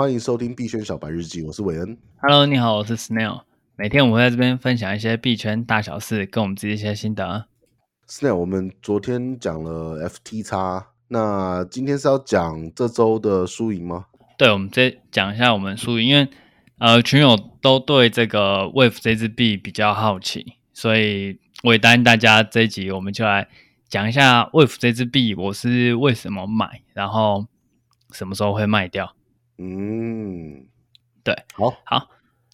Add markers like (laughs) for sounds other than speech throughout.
欢迎收听币圈小白日记，我是韦恩。Hello，你好，我是 Snail。每天我会在这边分享一些币圈大小事，跟我们自己一些心得。Snail，我们昨天讲了 FTX，那今天是要讲这周的输赢吗？对，我们再讲一下我们输赢，因为呃群友都对这个 Wave 这支币比较好奇，所以我也答应大家这一集我们就来讲一下 Wave 这支币我是为什么买，然后什么时候会卖掉。嗯，对，好，好，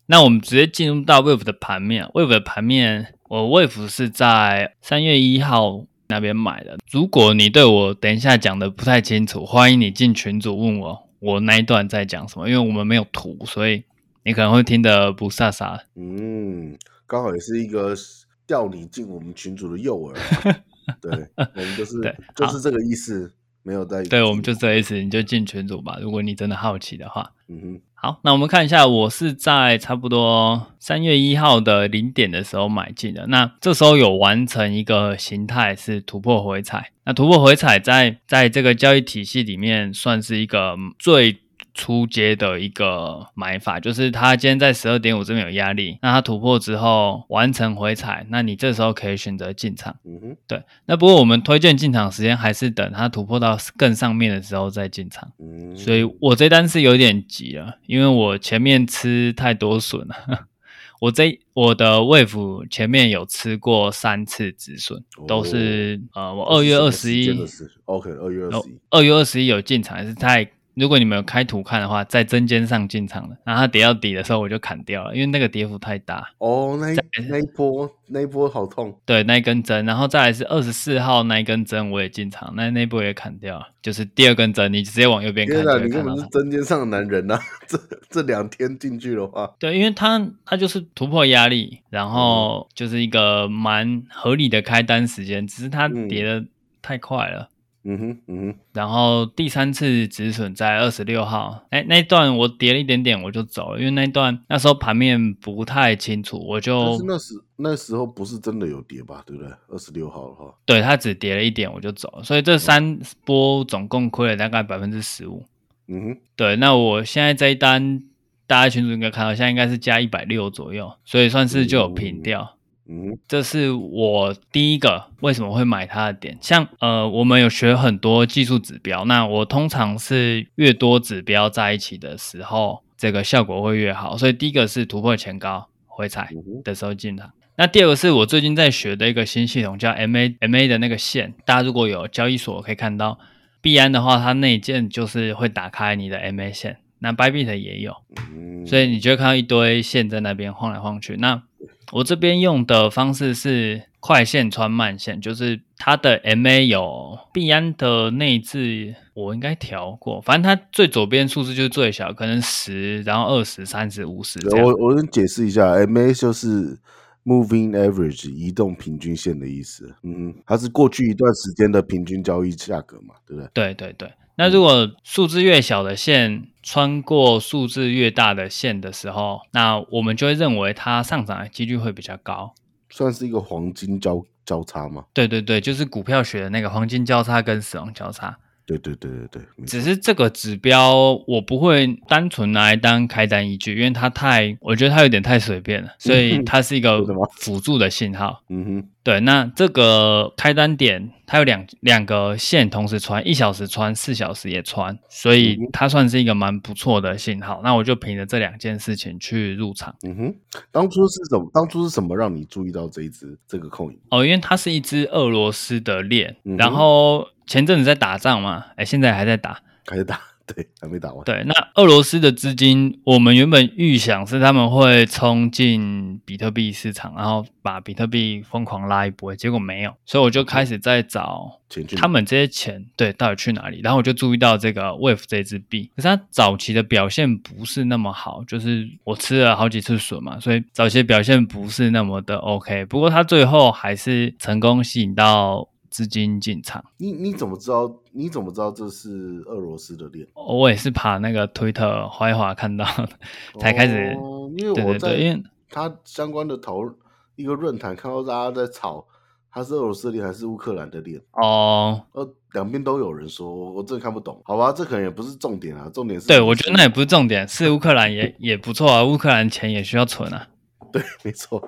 那我们直接进入到 Wave 的盘面。Wave 的盘面，我 Wave 是在三月一号那边买的。如果你对我等一下讲的不太清楚，欢迎你进群组问我，我那一段在讲什么。因为我们没有图，所以你可能会听得不飒飒。嗯，刚好也是一个钓你进我们群组的诱饵。(laughs) 对，我们就是对，就是这个意思。没有在对，我们就这一次，你就进群组吧。如果你真的好奇的话，嗯哼，好，那我们看一下，我是在差不多三月一号的零点的时候买进的。那这时候有完成一个形态是突破回踩，那突破回踩在在这个交易体系里面算是一个最。初阶的一个买法，就是它今天在十二点五这边有压力，那它突破之后完成回踩，那你这时候可以选择进场。嗯哼，对。那不过我们推荐进场时间还是等它突破到更上面的时候再进场。嗯，所以我这单是有点急了，因为我前面吃太多笋 (laughs) 了。我这我的 Wave 前面有吃过三次止损，哦，都是呃，我二月二十一，OK，二月二十一，二月二十一有进场，还是太。如果你们有开图看的话，在针尖上进场了，然后它跌到底的时候，我就砍掉了，因为那个跌幅太大。哦，那一那一波那一波好痛。对，那一根针，然后再来是二十四号那一根针，我也进场，那那一波也砍掉了，就是第二根针，你直接往右边看。天哪，你根本是针尖上的男人呐、啊！(laughs) 这这两天进去的话，对，因为它它就是突破压力，然后就是一个蛮合理的开单时间，只是它跌的太快了。嗯嗯哼，嗯哼，然后第三次止损在二十六号，哎，那一段我跌了一点点我就走了，因为那一段那时候盘面不太清楚，我就。那时那时候不是真的有跌吧？对不对？二十六号的话，对，它只跌了一点我就走了，所以这三波总共亏了大概百分之十五。嗯哼，对，那我现在这一单大家群主应该看到，现在应该是加一百六左右，所以算是就有平掉。嗯嗯，这是我第一个为什么会买它的点。像呃，我们有学很多技术指标，那我通常是越多指标在一起的时候，这个效果会越好。所以第一个是突破前高回踩的时候进场。那第二个是我最近在学的一个新系统，叫 MA MA 的那个线。大家如果有交易所可以看到，币安的话，它内建就是会打开你的 MA 线。那 Bybit 也有，所以你就会看到一堆线在那边晃来晃去。那我这边用的方式是快线穿慢线，就是它的 MA 有币安的内置，我应该调过，反正它最左边数字就是最小，可能十，然后二十、三十、五十。我我先解释一下，MA 就是 Moving Average 移动平均线的意思。嗯，它是过去一段时间的平均交易价格嘛，对不对？对对对。那如果数字越小的线穿过数字越大的线的时候，那我们就会认为它上涨的几率会比较高，算是一个黄金交交叉吗？对对对，就是股票学的那个黄金交叉跟死亡交叉。对对对对对，只是这个指标我不会单纯拿来当开单依据，因为它太，我觉得它有点太随便了，所以 (laughs) 它是一个 (laughs) 辅助的信号。嗯哼，对，那这个开单点它有两两个线同时穿，一小时穿，四小时也穿，所以它算是一个蛮不错的信号。那我就凭着这两件事情去入场。嗯哼，当初是怎么？当初是什么让你注意到这一只这个 coin？哦，因为它是一只俄罗斯的链，嗯、然后。前阵子在打仗嘛，哎，现在还在打，还在打，对，还没打完。对，那俄罗斯的资金，我们原本预想是他们会冲进比特币市场，然后把比特币疯狂拉一波，结果没有，所以我就开始在找他们这些钱，对，到底去哪里？然后我就注意到这个 Wave 这支币，可是它早期的表现不是那么好，就是我吃了好几次损嘛，所以早期的表现不是那么的 OK。不过它最后还是成功吸引到。资金进场，你你怎么知道？你怎么知道这是俄罗斯的链？我也是爬那个推特滑一滑看到的，(laughs) 才开始。哦，因为我在因为他相关的讨一个论坛看到大家在吵，它是俄罗斯链还是乌克兰的链？哦，呃，两边都有人说，我真的看不懂。好吧，这可能也不是重点啊，重点是，对，我觉得那也不是重点，是乌克兰也 (laughs) 也不错啊，乌克兰钱也需要存啊。对，没错，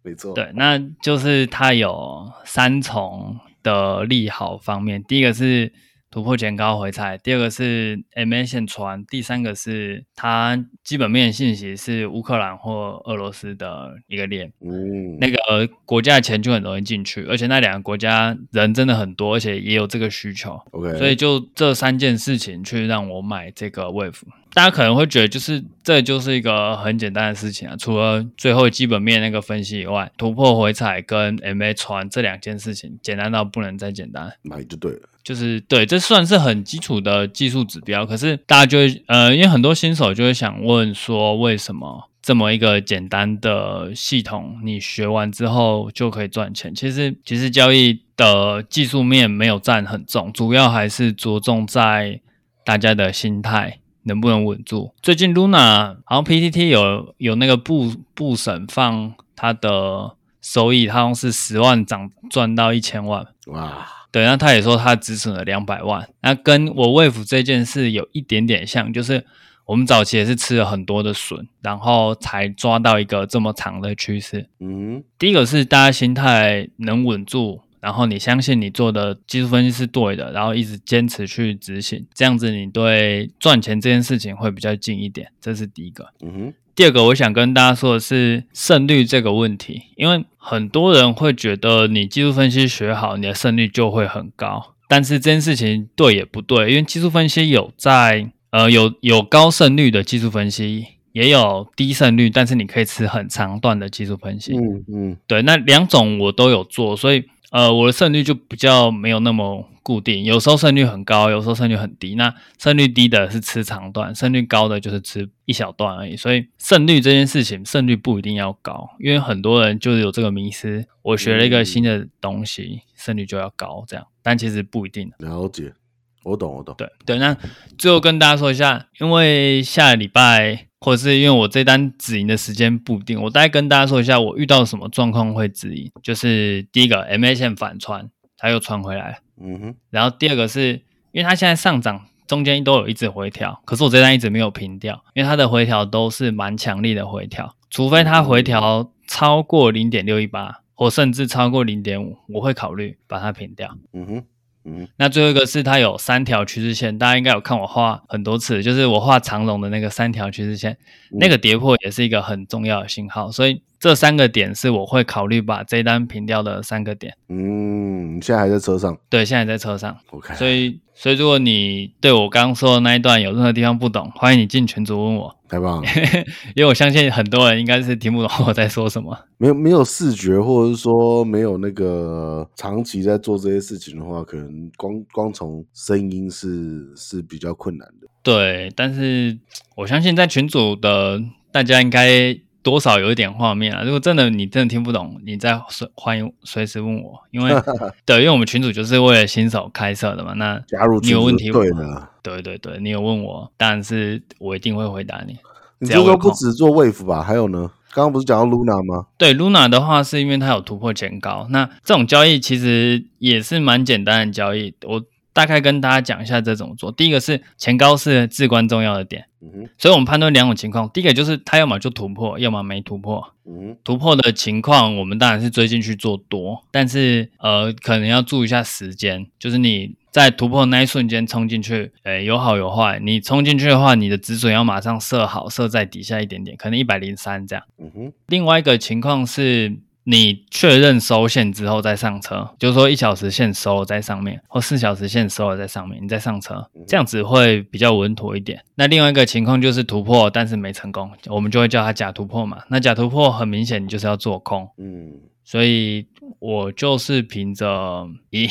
没错。对，那就是它有三重的利好方面，第一个是。突破前高回踩，第二个是 MA 线穿，第三个是它基本面信息是乌克兰或俄罗斯的一个链，嗯，那个国家的钱就很容易进去，而且那两个国家人真的很多，而且也有这个需求，OK，所以就这三件事情去让我买这个 Wave。大家可能会觉得，就是这就是一个很简单的事情啊，除了最后基本面那个分析以外，突破回踩跟 MA 传这两件事情，简单到不能再简单，买就对了。就是对，这算是很基础的技术指标。可是大家就会呃，因为很多新手就会想问说，为什么这么一个简单的系统，你学完之后就可以赚钱？其实，其实交易的技术面没有占很重，主要还是着重在大家的心态能不能稳住。最近 Luna 好像 PTT 有有那个部部审放它的收益，它好像是十万涨赚到一千万，哇！对，那他也说他止损了两百万，那跟我 Wave 这件事有一点点像，就是我们早期也是吃了很多的损，然后才抓到一个这么长的趋势。嗯，第一个是大家心态能稳住，然后你相信你做的技术分析是对的，然后一直坚持去执行，这样子你对赚钱这件事情会比较近一点，这是第一个。嗯哼。第二个，我想跟大家说的是胜率这个问题，因为很多人会觉得你技术分析学好，你的胜率就会很高。但是这件事情对也不对，因为技术分析有在呃有有高胜率的技术分析，也有低胜率，但是你可以吃很长段的技术分析。嗯嗯，对，那两种我都有做，所以呃我的胜率就比较没有那么。固定，有时候胜率很高，有时候胜率很低。那胜率低的是吃长段，胜率高的就是吃一小段而已。所以胜率这件事情，胜率不一定要高，因为很多人就是有这个迷思。我学了一个新的东西，胜率就要高，这样，但其实不一定。了解，我懂，我懂。对对，那最后跟大家说一下，因为下礼拜或者是因为我这单止盈的时间不一定，我大概跟大家说一下，我遇到什么状况会止盈。就是第一个 MA 线反穿，它又穿回来。嗯哼，然后第二个是因为它现在上涨，中间都有一直回调，可是我这单一直没有平掉，因为它的回调都是蛮强力的回调，除非它回调超过零点六一八，或甚至超过零点五，我会考虑把它平掉。嗯哼。嗯，那最后一个是它有三条趋势线，大家应该有看我画很多次，就是我画长龙的那个三条趋势线，嗯、那个跌破也是一个很重要的信号，所以这三个点是我会考虑把这单平掉的三个点。嗯，你现在还在车上？对，现在在车上。OK，所以。所以，如果你对我刚刚说的那一段有任何地方不懂，欢迎你进群组问我。太棒了，(laughs) 因为我相信很多人应该是听不懂我在说什么。没有没有视觉，或者是说没有那个长期在做这些事情的话，可能光光从声音是是比较困难的。对，但是我相信在群组的大家应该。多少有一点画面啊！如果真的你真的听不懂，你再随欢迎随时问我，因为 (laughs) 对，因为我们群主就是为了新手开设的嘛。那加入你有问题对的，对对对，你有问我，当然是我一定会回答你。你这个不止做 Wave 吧？还有呢？刚刚不是讲到 Luna 吗？对，Luna 的话是因为它有突破前高，那这种交易其实也是蛮简单的交易。我。大概跟大家讲一下这怎么做。第一个是前高是至关重要的点，嗯，所以我们判断两种情况。第一个就是它要么就突破，要么没突破。突破的情况，我们当然是追进去做多，但是呃，可能要注意一下时间，就是你在突破的那一瞬间冲进去，诶，有好有坏。你冲进去的话，你的止损要马上设好，设在底下一点点，可能一百零三这样。嗯哼，另外一个情况是。你确认收线之后再上车，就是说一小时线收了在上面，或四小时线收了在上面，你再上车，这样子会比较稳妥一点。那另外一个情况就是突破，但是没成功，我们就会叫它假突破嘛。那假突破很明显，你就是要做空。嗯。所以我就是凭着以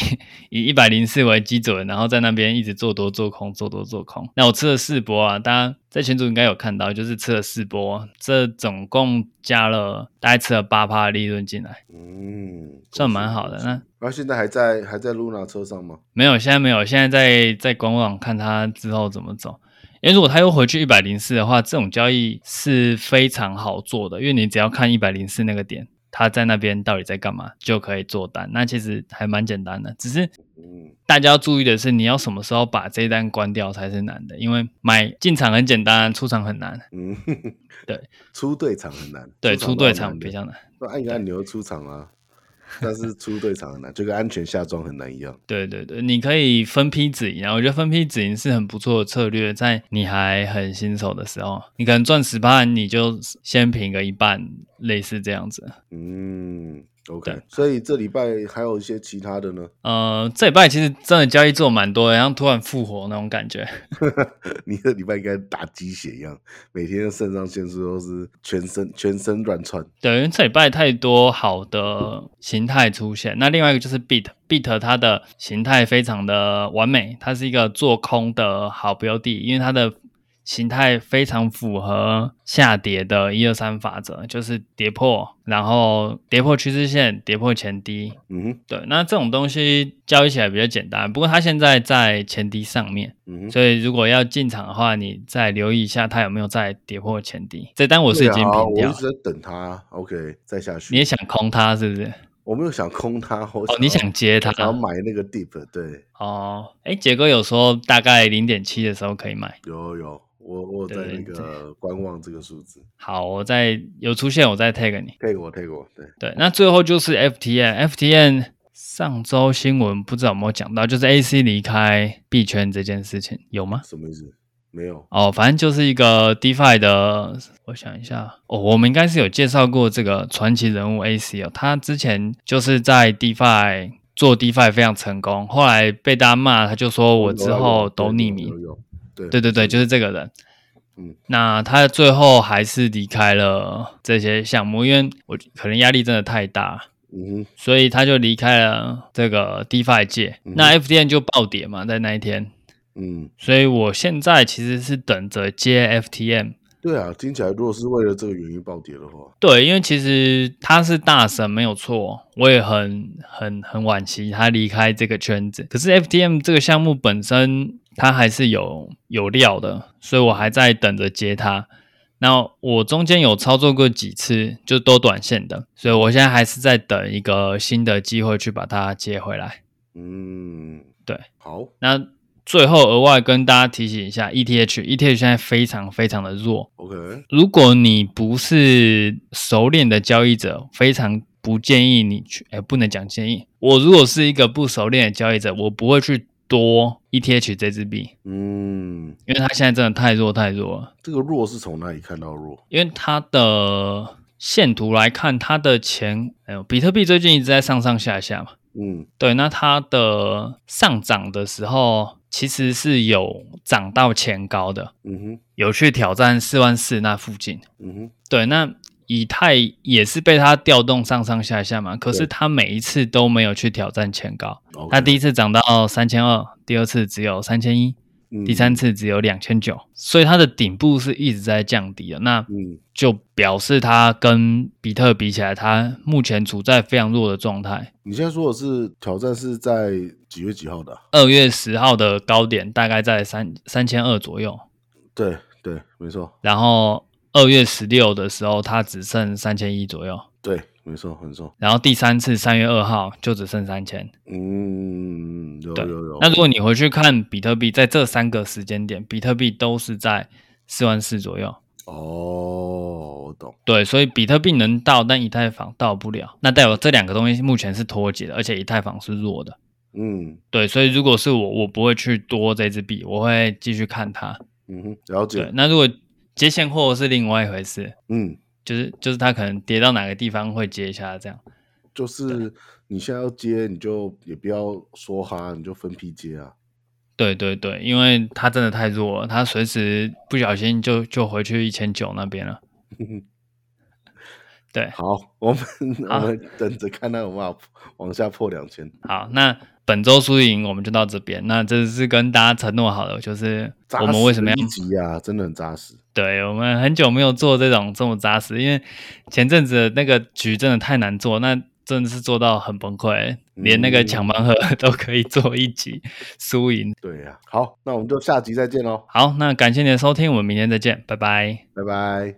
以一百零四为基准，然后在那边一直做多做空，做多做空。那我吃了四波啊，大家在群组应该有看到，就是吃了四波，这总共加了大概吃了八趴的利润进来，嗯，算蛮好的。那那现在还在还在 Luna 车上吗？没有，现在没有，现在在在观望，看它之后怎么走。因为如果它又回去一百零四的话，这种交易是非常好做的，因为你只要看一百零四那个点。他在那边到底在干嘛，就可以做单。那其实还蛮简单的，只是大家要注意的是，你要什么时候把这一单关掉才是难的，因为买进场很简单，出场很难。嗯，对，(laughs) 出对场很难，对，出对场比较难。按一按钮出场啊。(laughs) 但是出队场很难，就跟安全下装很难一样。对对对，你可以分批止盈啊，我觉得分批止盈是很不错的策略，在你还很新手的时候，你可能赚十趴，你就先平个一半，类似这样子。嗯。OK，所以这礼拜还有一些其他的呢？呃，这礼拜其实真的交易做蛮多的，然后突然复活那种感觉。(laughs) 你这礼拜应该打鸡血一样，每天的肾上腺素都是全身全身乱窜。对，因为这礼拜太多好的形态出现。那另外一个就是 Beat，Beat 它的形态非常的完美，它是一个做空的好标的，因为它的。形态非常符合下跌的一二三法则，就是跌破，然后跌破趋势线，跌破前低。嗯哼，对，那这种东西交易起来比较简单。不过它现在在前低上面，嗯哼，所以如果要进场的话，你再留意一下它有没有再跌破前低。这单我是已经平掉，我一直在等它。OK，再下去。你也想空它是不是？我没有想空它，哦，你想接它，然后买那个 deep，对。哦，哎，杰哥有说大概零点七的时候可以买，有有。我我在那个观望这个数字。好，我再有出现，我再 tag 你。tag 我 tag 我，对对。那最后就是 FTN，FTN 上周新闻不知道有没有讲到，就是 AC 离开币圈这件事情有吗？什么意思？没有。哦，反正就是一个 DeFi 的，我想一下，哦，我们应该是有介绍过这个传奇人物 AC 哦，他之前就是在 DeFi 做 DeFi 非常成功，后来被大家骂，他就说我之后都匿名。对对对对，就是这个人。嗯，那他最后还是离开了这些项目，因为我可能压力真的太大。嗯哼，所以他就离开了这个 DeFi 界。嗯、那 FTN 就暴跌嘛，在那一天。嗯，所以我现在其实是等着接 FTM。对啊，听起来如果是为了这个原因暴跌的话，对，因为其实他是大神没有错，我也很很很惋惜他离开这个圈子。可是 FTM 这个项目本身。他还是有有料的，所以我还在等着接它。那我中间有操作过几次，就都短线的，所以我现在还是在等一个新的机会去把它接回来。嗯，对，好。那最后额外跟大家提醒一下，ETH，ETH 现在非常非常的弱。OK，如果你不是熟练的交易者，非常不建议你去。哎，不能讲建议。我如果是一个不熟练的交易者，我不会去。多 ETH 这支币，嗯，因为它现在真的太弱太弱了。这个弱是从哪里看到弱？因为它的线图来看，它的前，哎呦，比特币最近一直在上上下下嘛。嗯，对，那它的上涨的时候，其实是有涨到前高的。嗯哼，有去挑战四万四那附近。嗯哼，对，那。以太也是被它调动上上下下嘛，可是它每一次都没有去挑战前高。它第一次涨到三千二，第二次只有三千一，第三次只有两千九，所以它的顶部是一直在降低的。那就表示它跟比特比起来，它目前处在非常弱的状态。你现在说的是挑战是在几月几号的啊？二月十号的高点大概在三三千二左右。对对，没错。然后。二月十六的时候，它只剩三千一左右。对，没错，没错。然后第三次三月二号就只剩三千。嗯，有有有。那如果你回去看比特币，在这三个时间点，比特币都是在四万四左右。哦，我懂。对，所以比特币能到，但以太坊到不了。那代表这两个东西目前是脱节的，而且以太坊是弱的。嗯，对，所以如果是我，我不会去多这支币，我会继续看它。嗯哼，了解。对，那如果接现货是另外一回事，嗯，就是就是它可能跌到哪个地方会接一下这样，就是你现在要接，你就也不要说哈，你就分批接啊。对对对，因为它真的太弱了，它随时不小心就就回去一千九那边了。(laughs) 对，好，我们我们等着看它有没有往下破两千。好，那。本周输赢我们就到这边，那这是跟大家承诺好了，就是我们为什么要一集啊？真的很扎实。对，我们很久没有做这种这么扎实，因为前阵子那个局真的太难做，那真的是做到很崩溃，连那个抢盲盒都可以做一集输赢。对呀、啊，好，那我们就下集再见喽。好，那感谢你的收听，我们明天再见，拜拜，拜拜。